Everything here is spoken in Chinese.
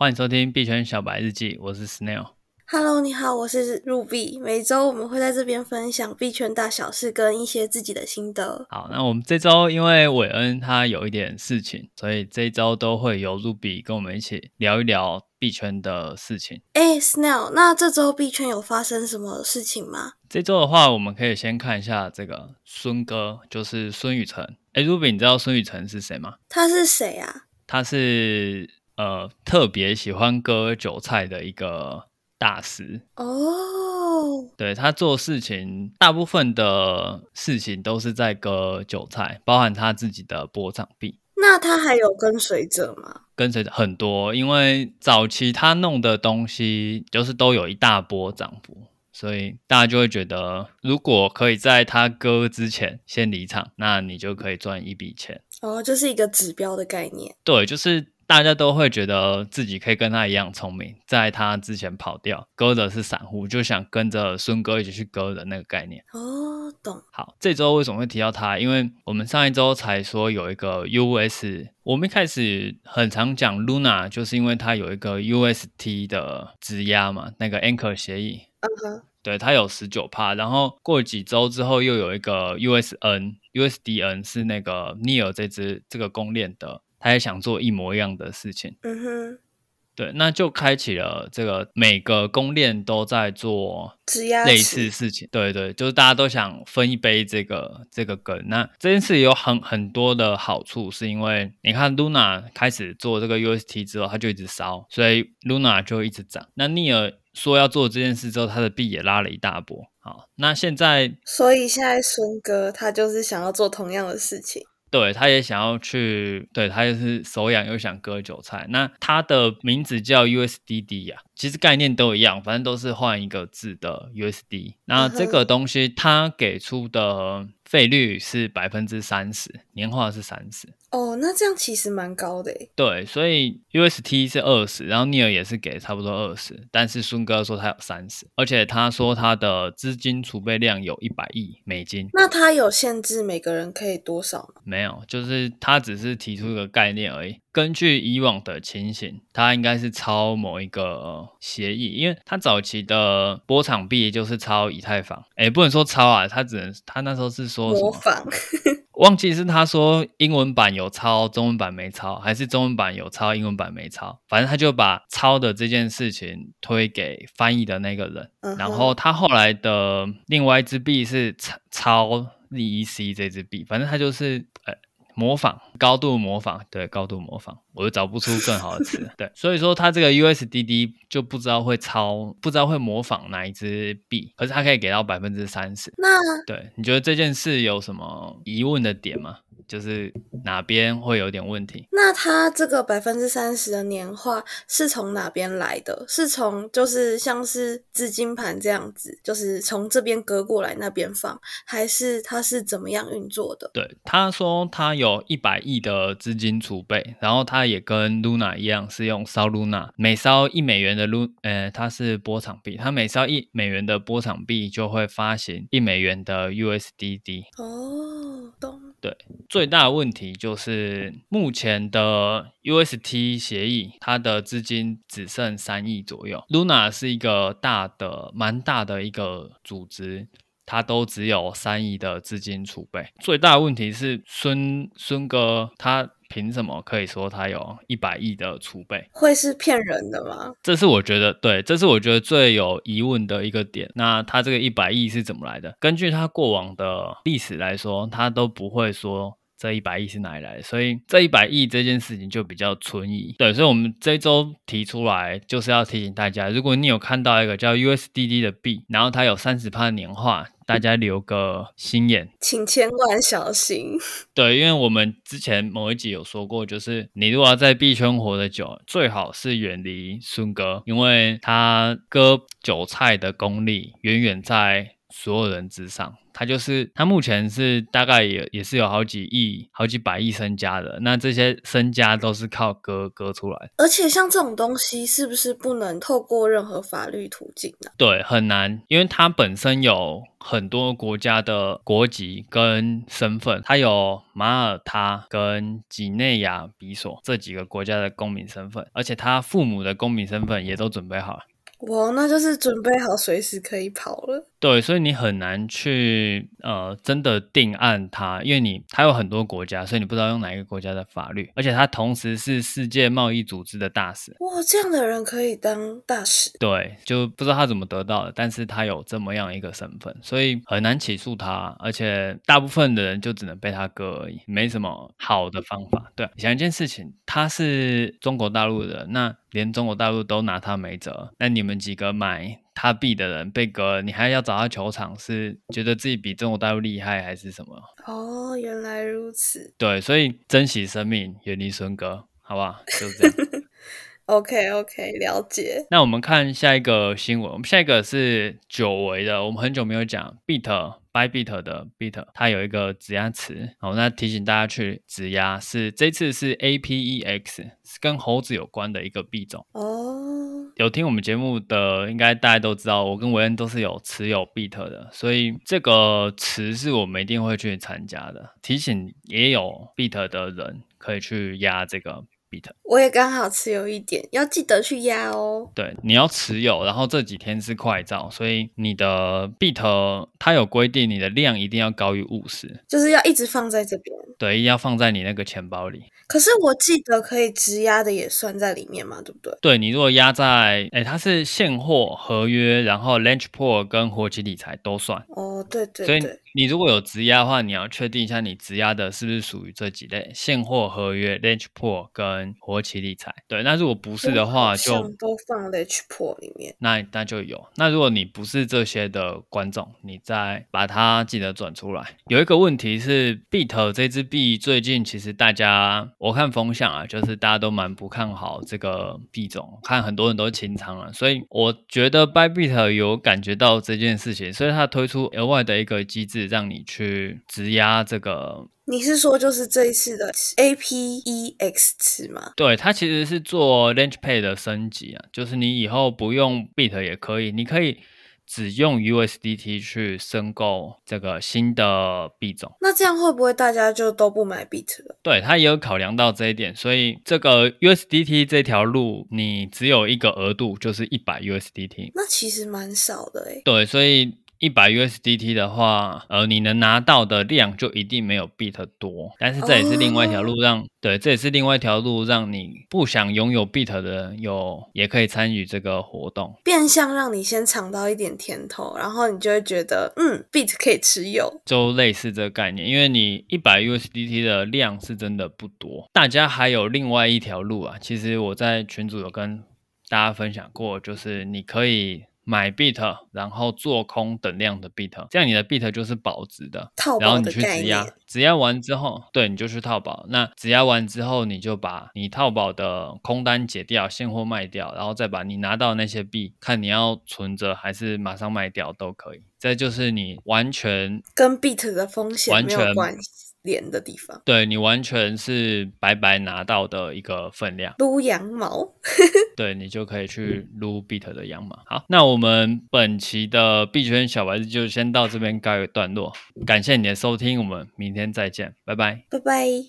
欢迎收听币圈小白日记，我是 Snail。Hello，你好，我是 Ruby。每周我们会在这边分享币圈大小事跟一些自己的心得。好，那我们这周因为韦恩他有一点事情，所以这一周都会由 Ruby 跟我们一起聊一聊币圈的事情。哎，Snail，那这周币圈有发生什么事情吗？这周的话，我们可以先看一下这个孙哥，就是孙宇晨。哎，Ruby，你知道孙宇辰是谁吗？他是谁啊？他是。呃，特别喜欢割韭菜的一个大师哦，对，他做事情，大部分的事情都是在割韭菜，包含他自己的波场币。那他还有跟随者吗？跟随者很多，因为早期他弄的东西就是都有一大波涨幅，所以大家就会觉得，如果可以在他割之前先离场，那你就可以赚一笔钱。哦，就是一个指标的概念。对，就是。大家都会觉得自己可以跟他一样聪明，在他之前跑掉，割的是散户，就想跟着孙哥一起去割的那个概念。哦，懂。好，这周为什么会提到他？因为我们上一周才说有一个 US，我们一开始很常讲 Luna，就是因为它有一个 UST 的质押嘛，那个 Anchor 协议。嗯哼。对，它有十九趴，然后过几周之后又有一个 USN，USDN 是那个 Near 这支这个公链的。他也想做一模一样的事情，嗯哼，对，那就开启了这个每个公链都在做类似事情，对对，就是大家都想分一杯这个这个羹。那这件事有很很多的好处，是因为你看 Luna 开始做这个 UST 之后，它就一直烧，所以 Luna 就一直涨。那 Near 说要做这件事之后，他的币也拉了一大波。好，那现在，所以现在孙哥他就是想要做同样的事情。对，他也想要去，对，他也是手痒又想割韭菜。那他的名字叫 USDD 呀、啊，其实概念都一样，反正都是换一个字的 USD。那这个东西他给出的。费率是百分之三十，年化是三十。哦，那这样其实蛮高的诶。对，所以 UST 是二十，然后 Near 也是给差不多二十，但是孙哥说他有三十，而且他说他的资金储备量有一百亿美金。那他有限制每个人可以多少吗？没有，就是他只是提出一个概念而已。根据以往的情形，他应该是抄某一个协议，因为他早期的波场币就是抄以太坊，诶，不能说抄啊，他只能他那时候是说？模仿。忘记是他说英文版有抄，中文版没抄，还是中文版有抄，英文版没抄。反正他就把抄的这件事情推给翻译的那个人。Uh huh. 然后他后来的另外一支币是抄抄 ZEC 这支币，反正他就是呃模仿，高度模仿，对，高度模仿。我就找不出更好的词。对，所以说它这个 USDD 就不知道会抄，不知道会模仿哪一支币，可是它可以给到百分之三十。那对，你觉得这件事有什么疑问的点吗？就是哪边会有点问题？那他这个百分之三十的年化是从哪边来的？是从就是像是资金盘这样子，就是从这边割过来那边放，还是他是怎么样运作的？对，他说他有一百亿的资金储备，然后他也跟 Luna 一样是用烧 Luna，每烧一美元的 Luna，呃，它是波场币，他每烧一美元的波场币就会发行一美元的 USDD。哦，懂。对，最大的问题就是目前的 UST 协议，它的资金只剩三亿左右。Luna 是一个大的、蛮大的一个组织，它都只有三亿的资金储备。最大的问题是孙孙哥他。凭什么可以说他有一百亿的储备？会是骗人的吗？这是我觉得对，这是我觉得最有疑问的一个点。那他这个一百亿是怎么来的？根据他过往的历史来说，他都不会说这一百亿是哪里来的，所以这一百亿这件事情就比较存疑。对，所以我们这一周提出来就是要提醒大家，如果你有看到一个叫 USDD 的币，然后它有三十趴年化。大家留个心眼，请千万小心。对，因为我们之前某一集有说过，就是你如果要在币圈活得久，最好是远离孙哥，因为他割韭菜的功力远远在所有人之上。他就是他目前是大概也也是有好几亿、好几百亿身家的，那这些身家都是靠割割出来。而且像这种东西，是不是不能透过任何法律途径呢？对，很难，因为他本身有很多国家的国籍跟身份，他有马耳他跟几内亚比索这几个国家的公民身份，而且他父母的公民身份也都准备好了。哇，那就是准备好随时可以跑了。对，所以你很难去呃真的定案它，因为你它有很多国家，所以你不知道用哪一个国家的法律，而且它同时是世界贸易组织的大使。哇，这样的人可以当大使？对，就不知道他怎么得到的，但是他有这么样一个身份，所以很难起诉他，而且大部分的人就只能被他割而已，没什么好的方法。对，想一件事情，他是中国大陆的人，那连中国大陆都拿他没辙，那你们几个买他币的人被割，你还要找他球场，是觉得自己比中国大陆厉害还是什么？哦，原来如此。对，所以珍惜生命，远离孙哥，好不好？就是这样。OK OK，了解。那我们看下一个新闻，我们下一个是久违的，我们很久没有讲 Beat Bybit 的 Beat，它有一个质押池。好，那提醒大家去质押，是这次是 APEX，是跟猴子有关的一个币种。哦，有听我们节目的，应该大家都知道，我跟维恩都是有持有 Beat 的，所以这个池是我们一定会去参加的。提醒也有 Beat 的人可以去压这个。Beat，我也刚好持有一点，要记得去压哦。对，你要持有，然后这几天是快照，所以你的 Beat 它有规定，你的量一定要高于五十，就是要一直放在这边。对，要放在你那个钱包里。可是我记得可以质押的也算在里面嘛，对不对？对，你如果押在，哎，它是现货合约，然后 Launchpool 跟活期理财都算。哦，对对对。所以你如果有质押的话，你要确定一下你质押的是不是属于这几类：现货合约、Launchpool 跟活期理财。对，那如果不是的话，就都放 Launchpool 里面。那那就有。那如果你不是这些的观众，你再把它记得转出来。有一个问题是，Beat 这支币最近其实大家我看风向啊，就是大家都蛮不看好这个币种，看很多人都清仓了。所以我觉得 Bybit 有感觉到这件事情，所以它推出额外的一个机制。让你去质押这个，你是说就是这一次的 APEX 池吗？对，它其实是做 Launchpad 的升级啊，就是你以后不用 Beat 也可以，你可以只用 USDT 去申购这个新的币种。那这样会不会大家就都不买 Beat 了？对，他也有考量到这一点，所以这个 USDT 这条路你只有一个额度，就是一百 USDT。那其实蛮少的诶。对，所以。一百 USDT 的话，呃，你能拿到的量就一定没有 Beat 多，但是这也是另外一条路让，让、oh. 对，这也是另外一条路，让你不想拥有 Beat 的人有也可以参与这个活动，变相让你先尝到一点甜头，然后你就会觉得，嗯，Beat 可以持有，就类似这个概念，因为你一百 USDT 的量是真的不多。大家还有另外一条路啊，其实我在群组有跟大家分享过，就是你可以。买 Beat，然后做空等量的 Beat，这样你的 Beat 就是保值的。然后你去质押，质押完之后，对，你就去套保。那质押完之后，你就把你套保的空单解掉，现货卖掉，然后再把你拿到那些币，看你要存着还是马上卖掉都可以。这就是你完全跟 Beat 的风险没有关系。连的地方，对，你完全是白白拿到的一个分量，撸羊毛，对，你就可以去撸 Beat 的羊毛。好，那我们本期的币圈小白日就先到这边告一段落，感谢你的收听，我们明天再见，拜拜，拜拜。